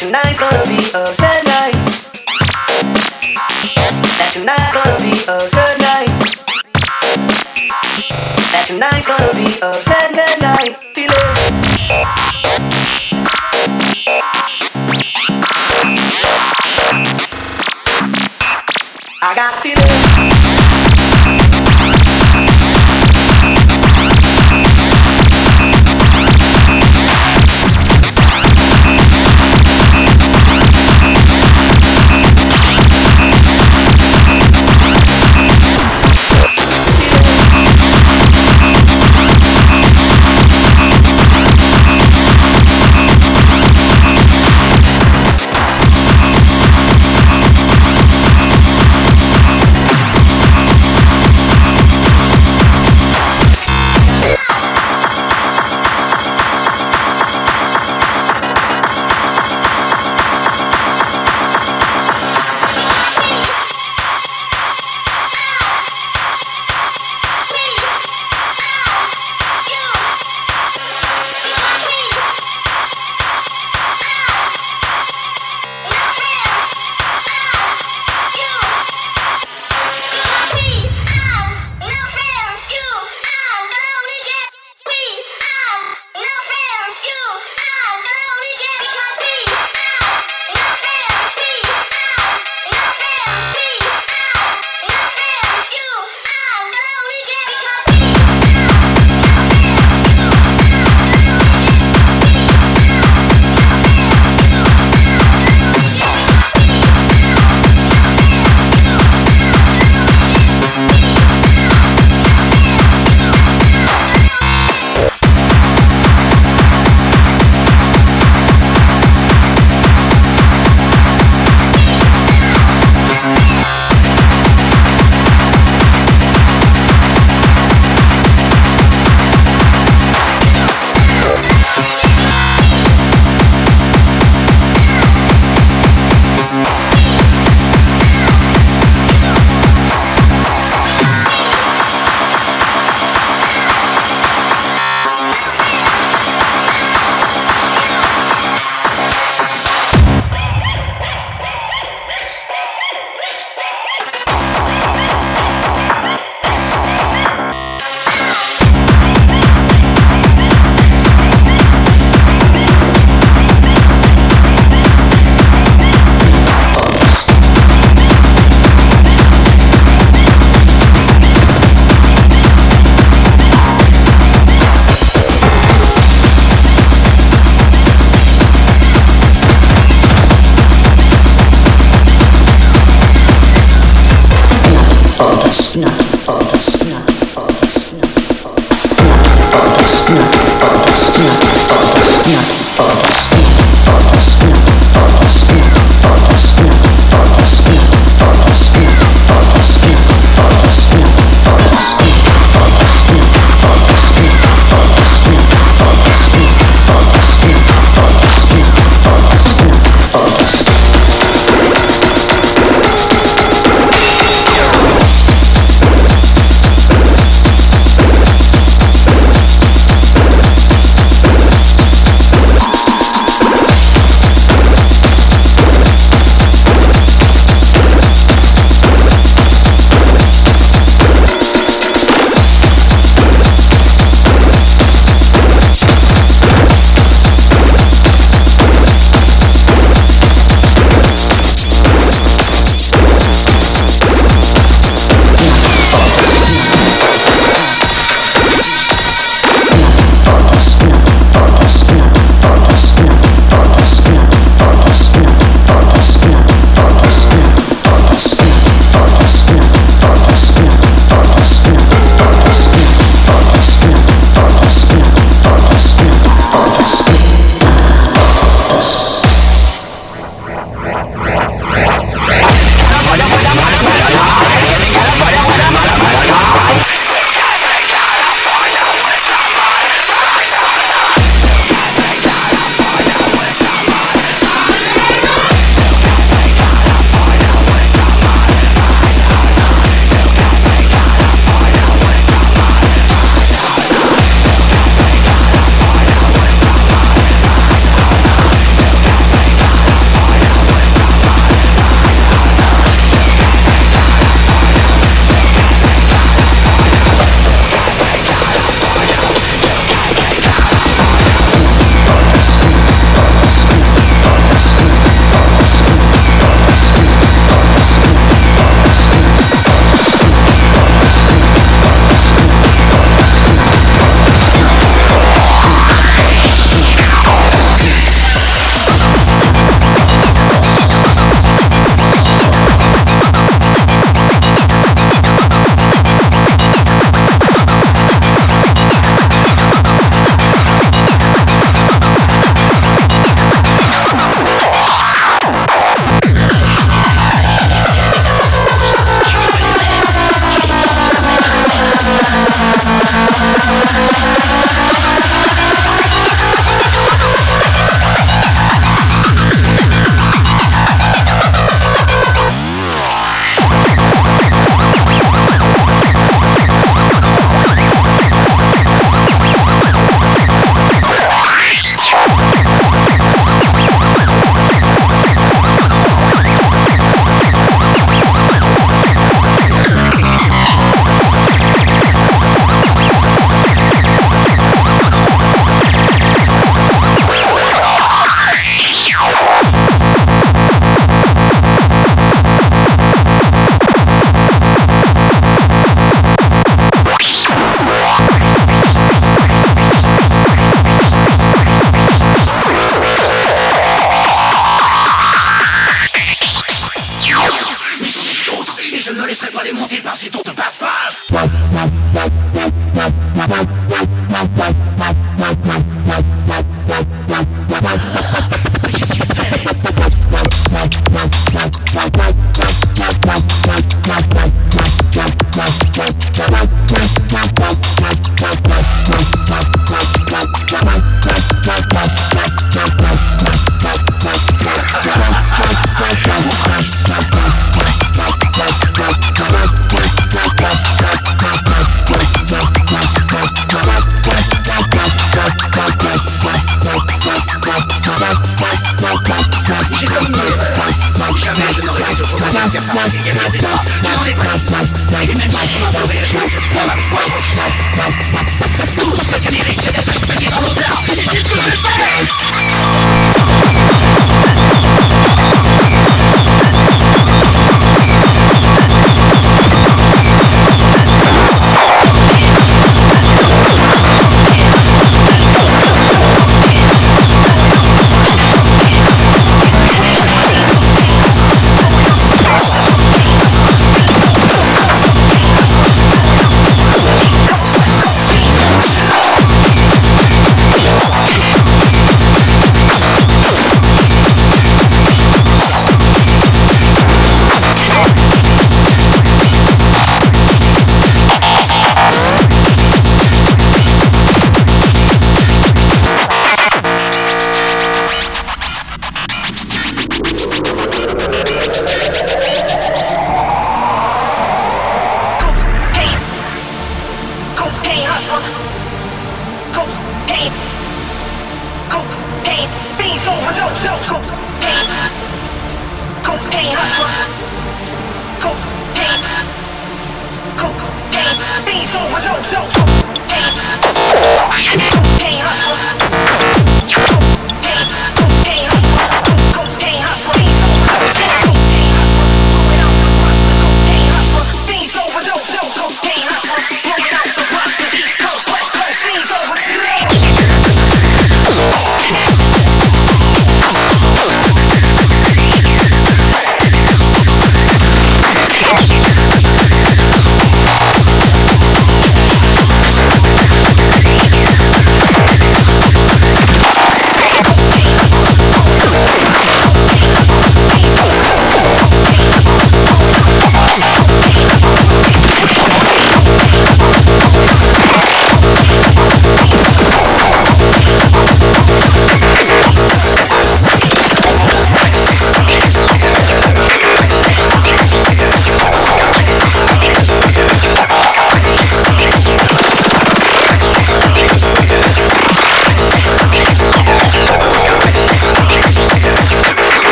tonight's gonna be a good night. That tonight's gonna be a good night. That tonight's gonna be a good, good night. Feel it.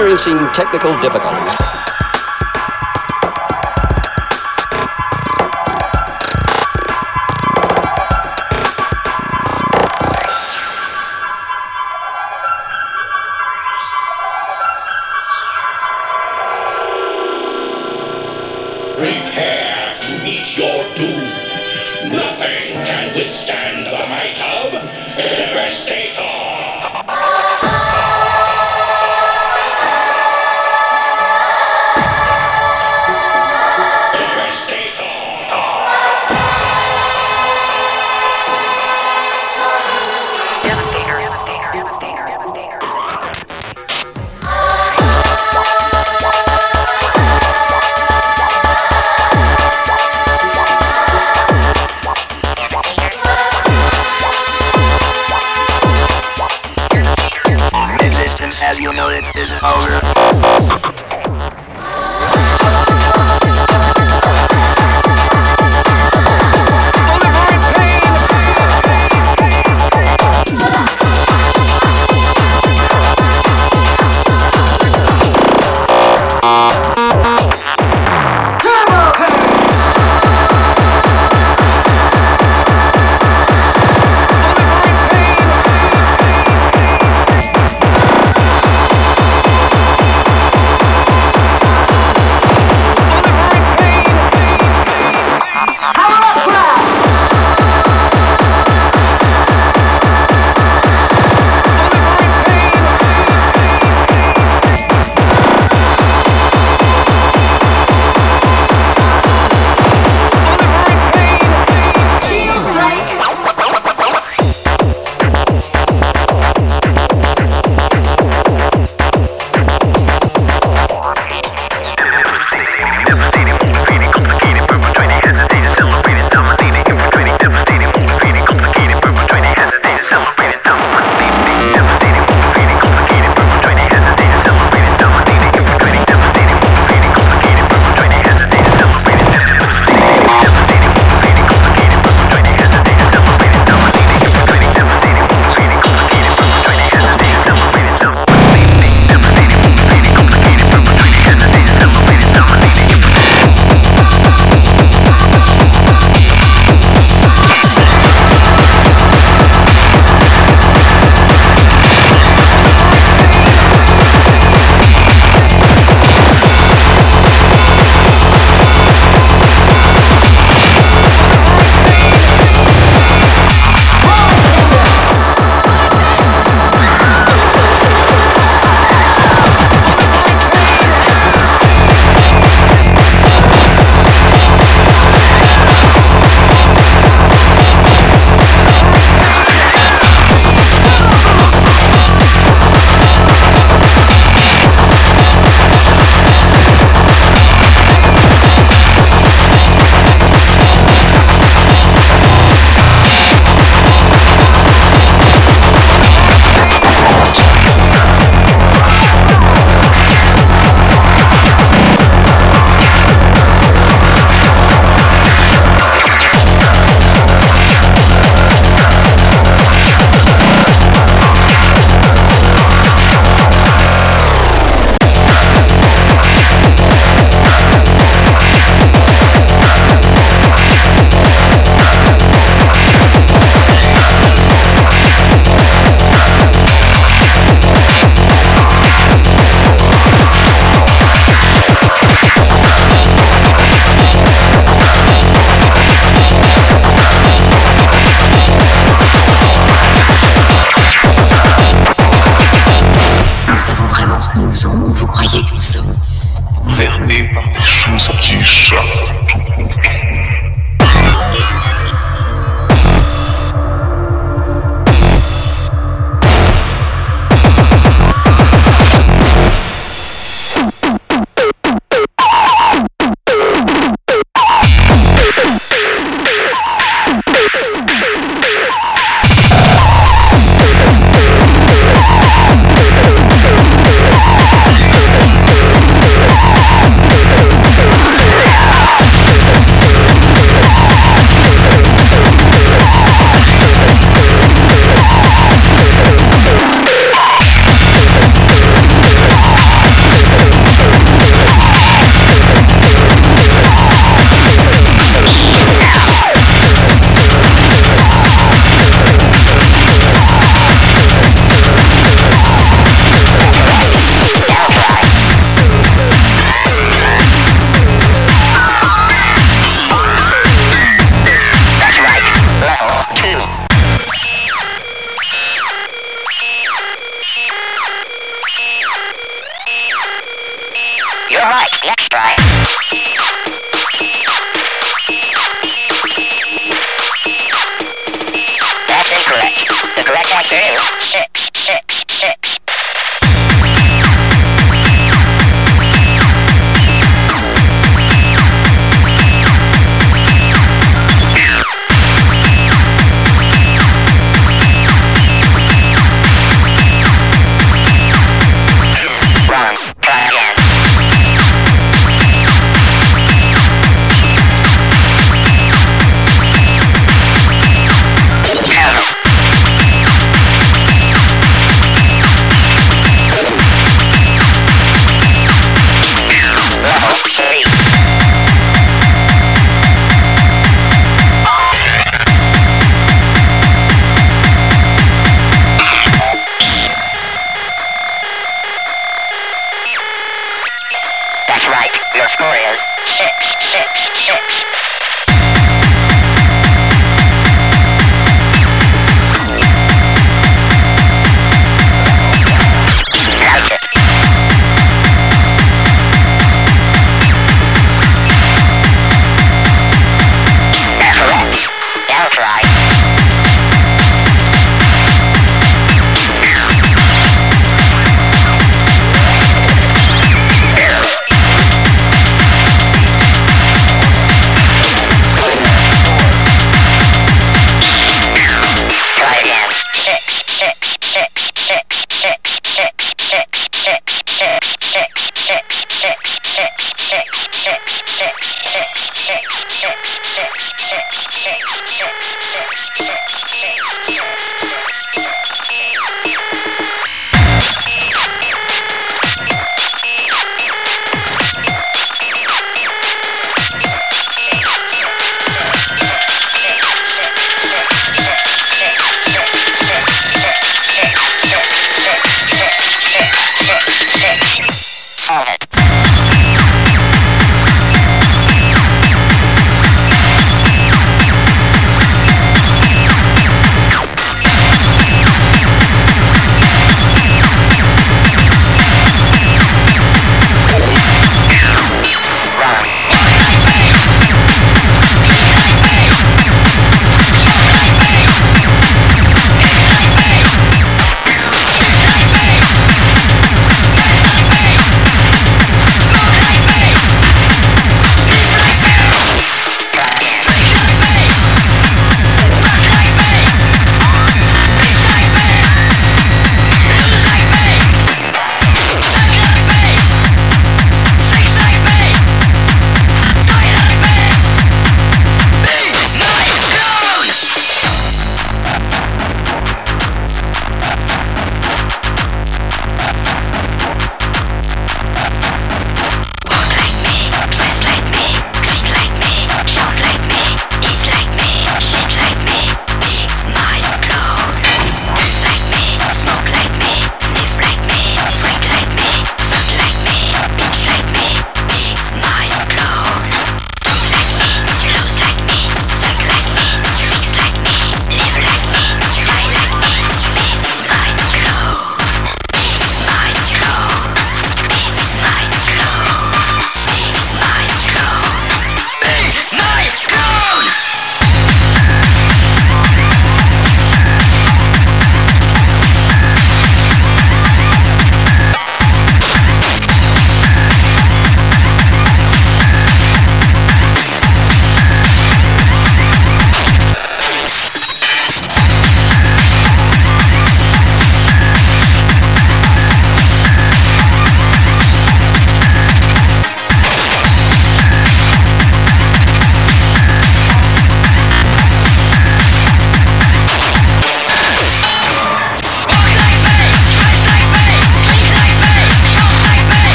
Experiencing technical difficulties.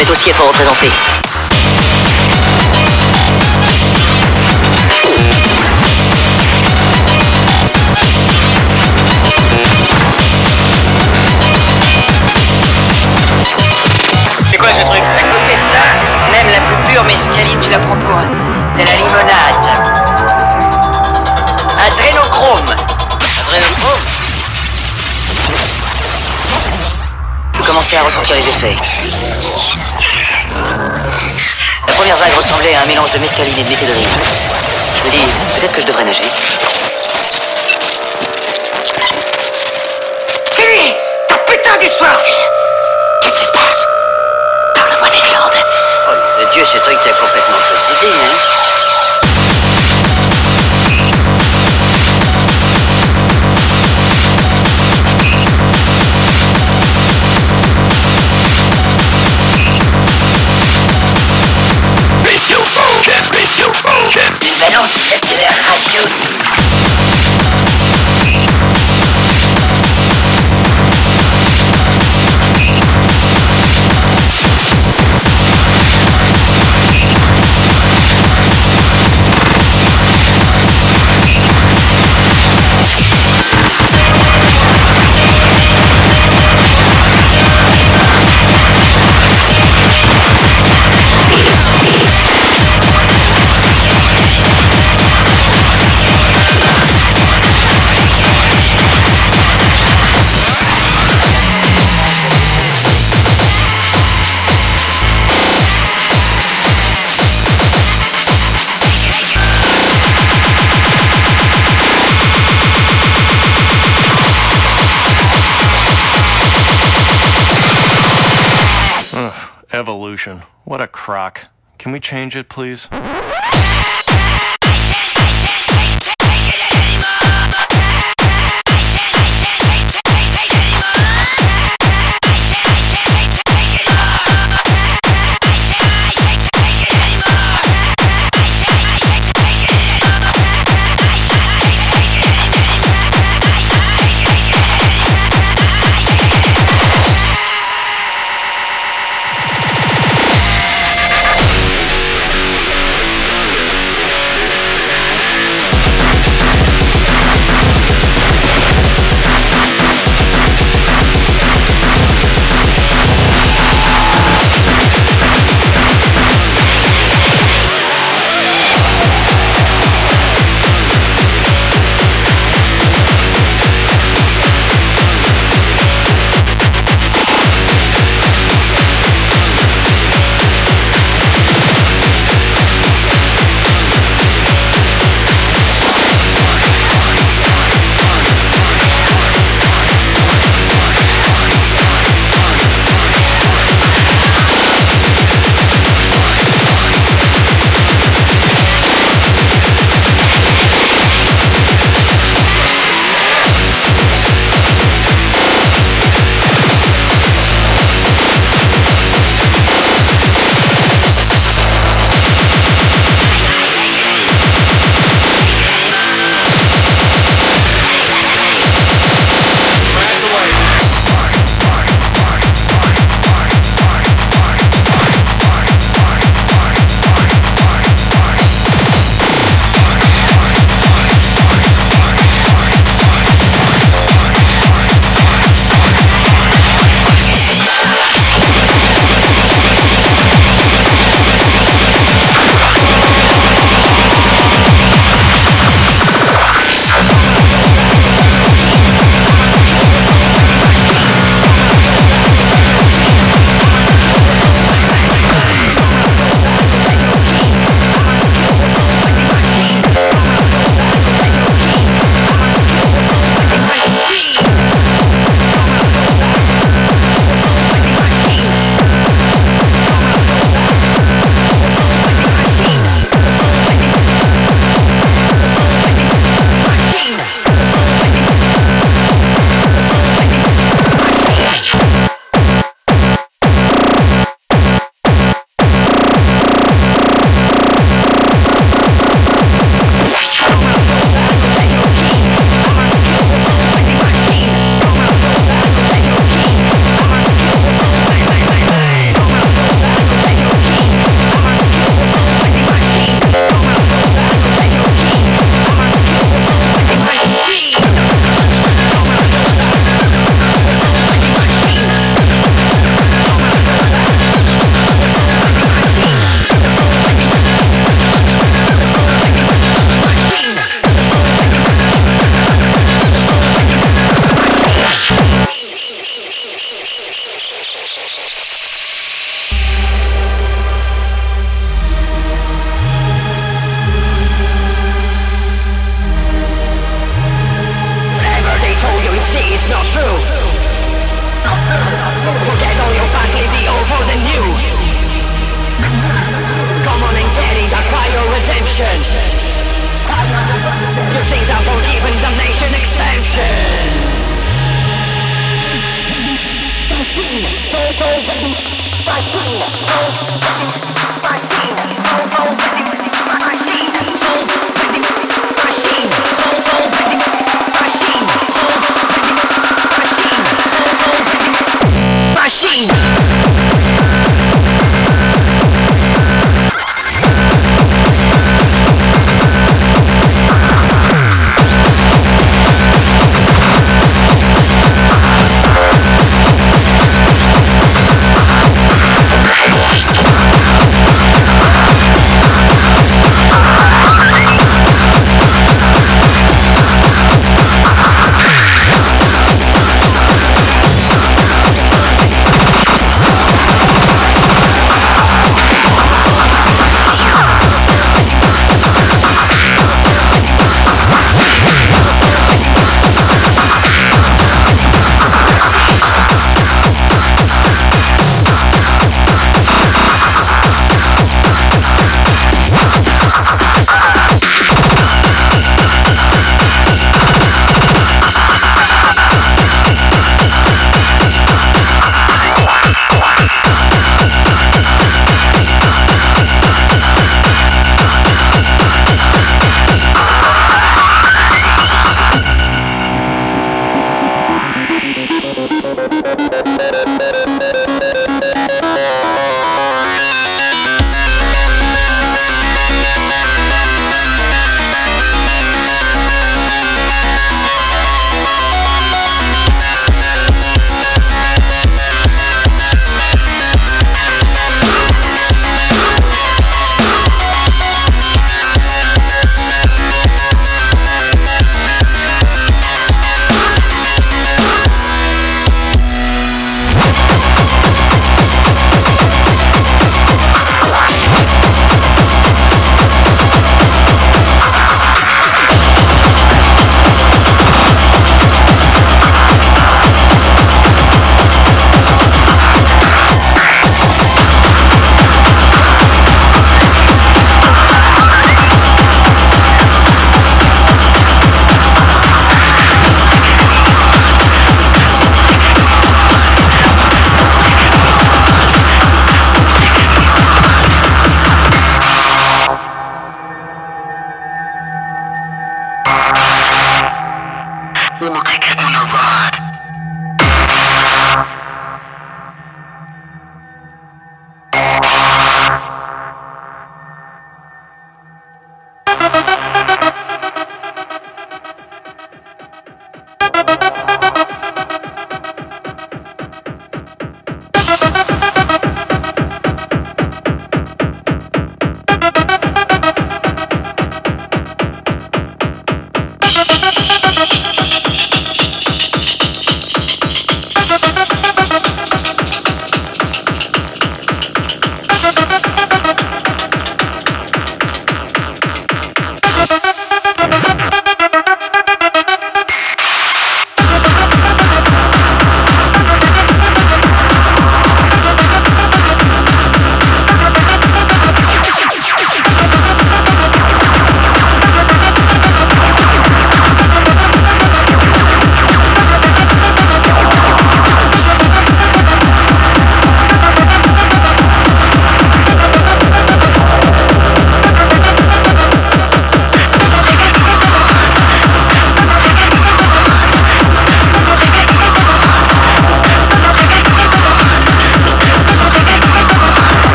Devait aussi être représentée. C'est quoi ce truc? À côté de ça, même la plus pure mescaline, tu la prends pour de la limonade. Un drénochrome. Adrénochrome? Je commençais à ressentir les effets. Ressemblait à un mélange de mescaline et de méthédrine. Je me dis, peut-être que je devrais nager. Fini Ta putain d'histoire, Qu'est-ce qui se passe? Parle-moi des glandes. Oh, nom de Dieu, ce truc t'a complètement possédé, hein Can we change it, please?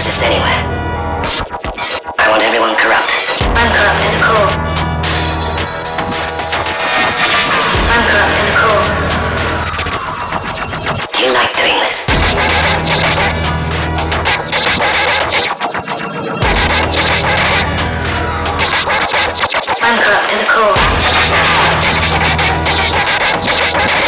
Exist anywhere. I want everyone corrupt. I'm corrupt to the core. I'm corrupt to the core. Do you like doing this? I'm corrupt to the core.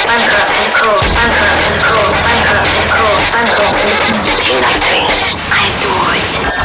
I'm to the core. I'm to the core. I'm to the core. I'm to the core. Do you like doing this? I adore it.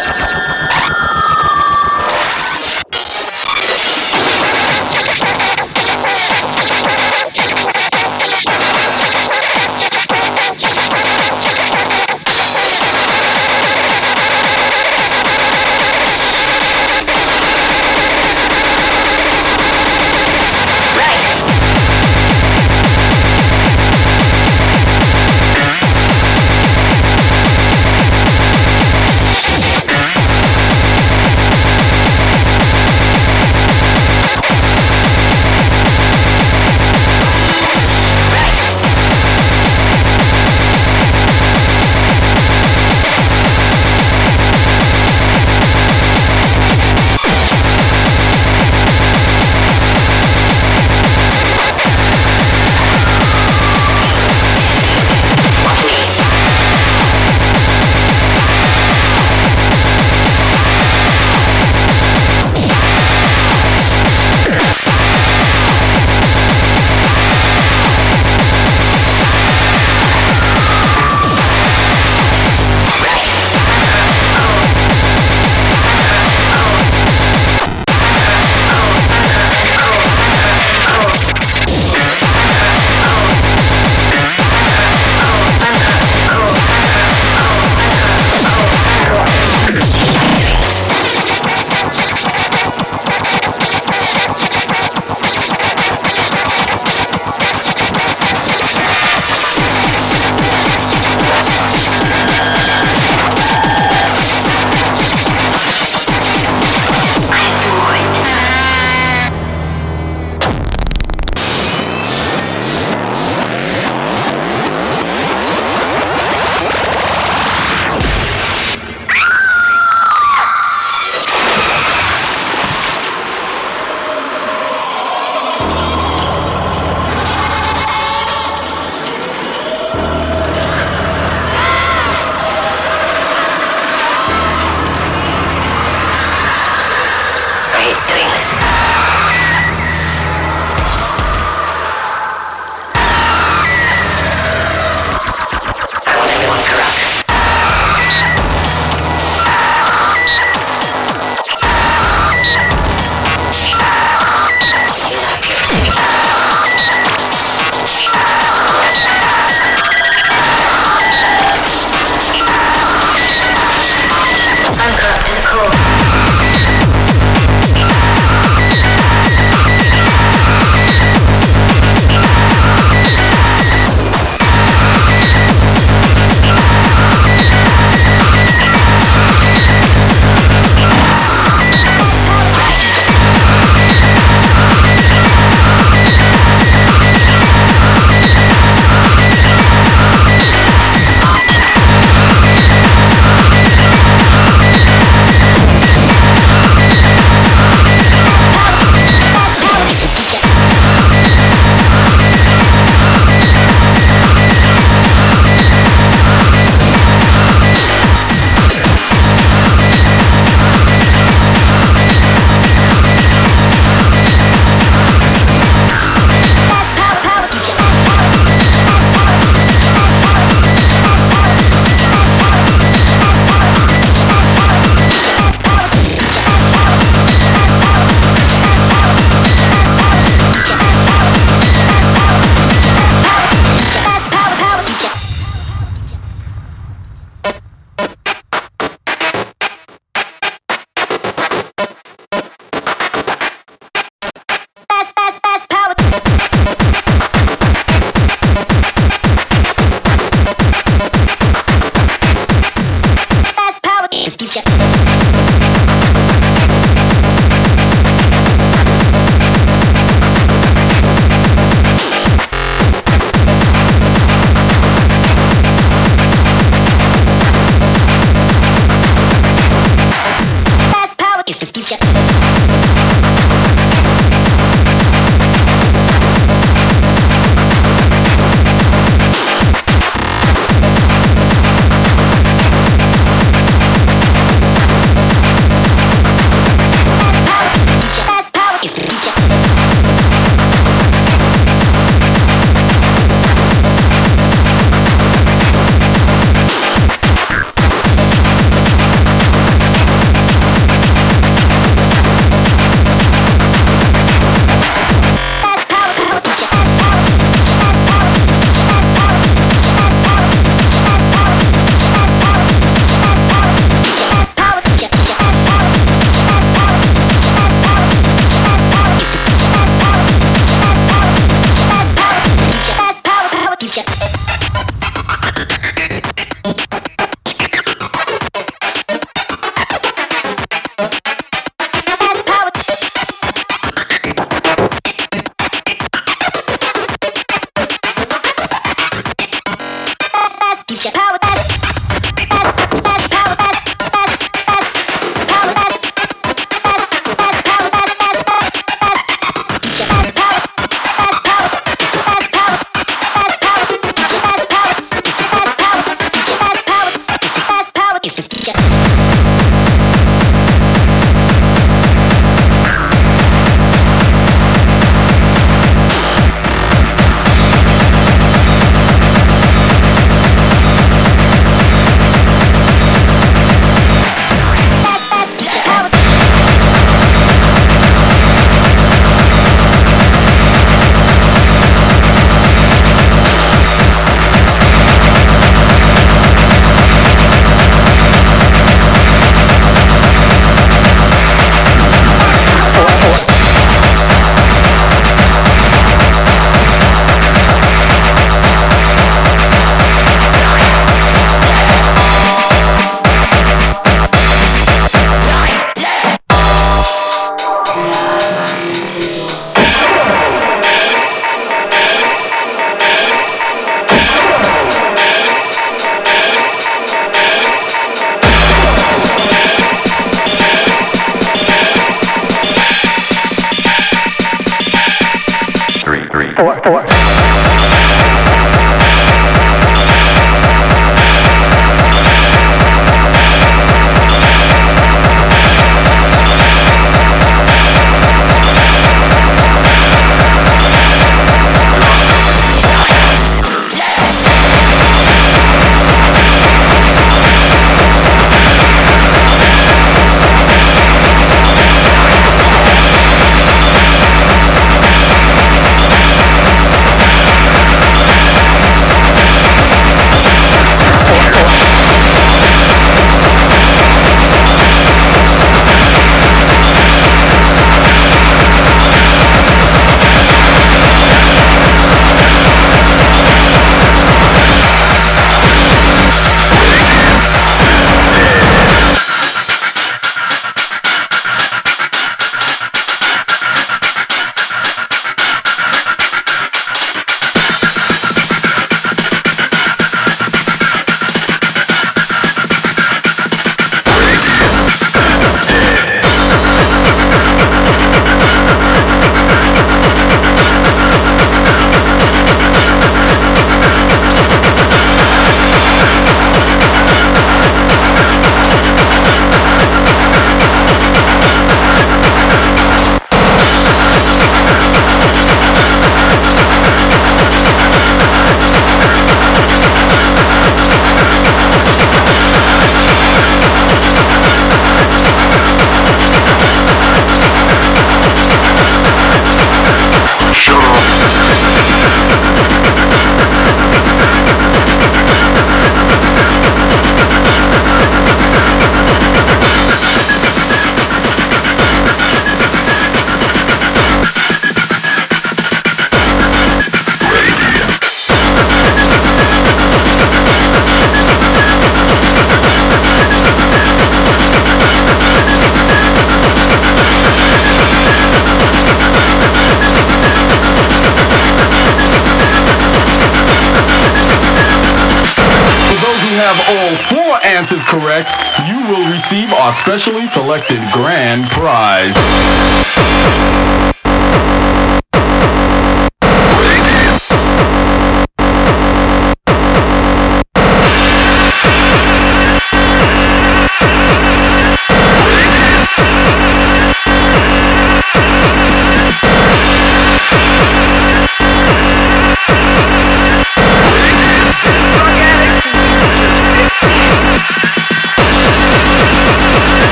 Specially selected grand prize.